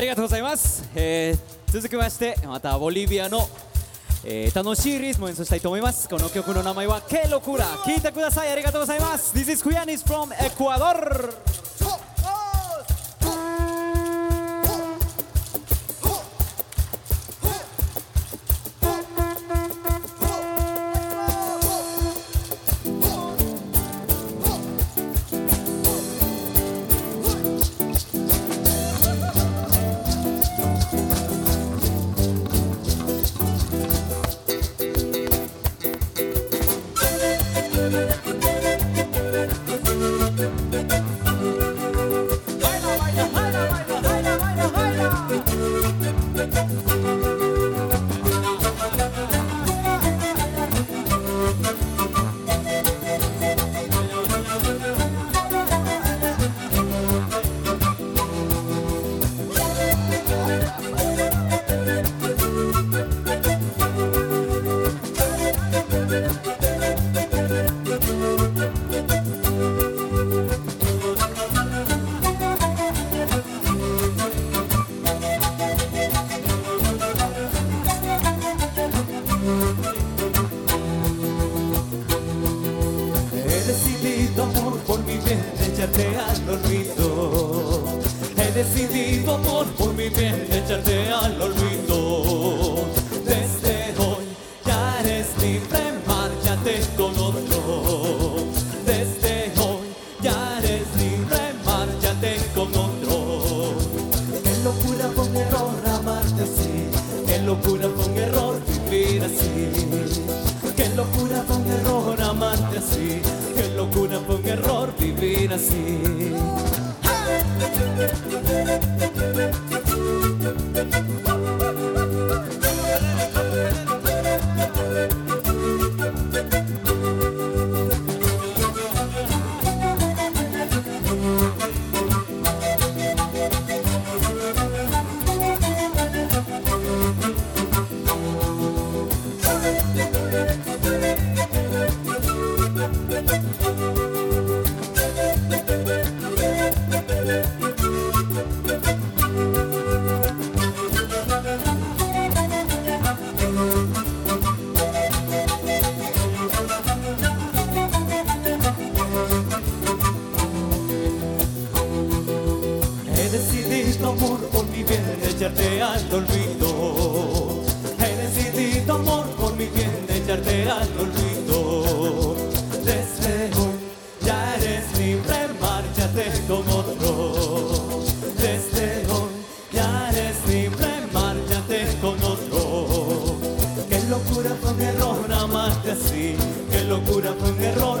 ありがとうございます、えー続きましてまたボリビアの、えー楽しいリズムを演奏したいと思います。この曲の名前は「ケロクラ」聴いてください。ありがとうございます。This is Kuyanis from Ecuador Echarte al olvido. He decidido amor por mi bien echarte al olvido. Desde hoy ya eres libre, márchate con otro. Desde hoy ya eres libre, márchate con otro. Qué locura un error amarte así. Qué locura un error vivir así. Qué locura fue un error amarte así. Qué locura fue un error vivir así. Decidido amor por mi bien echarte al olvido. He decidido amor por mi bien echarte al olvido. Desde hoy ya eres libre, márchate con otro. Desde hoy ya eres libre, márchate con otro. Qué locura fue un error amarte así. Qué locura fue un error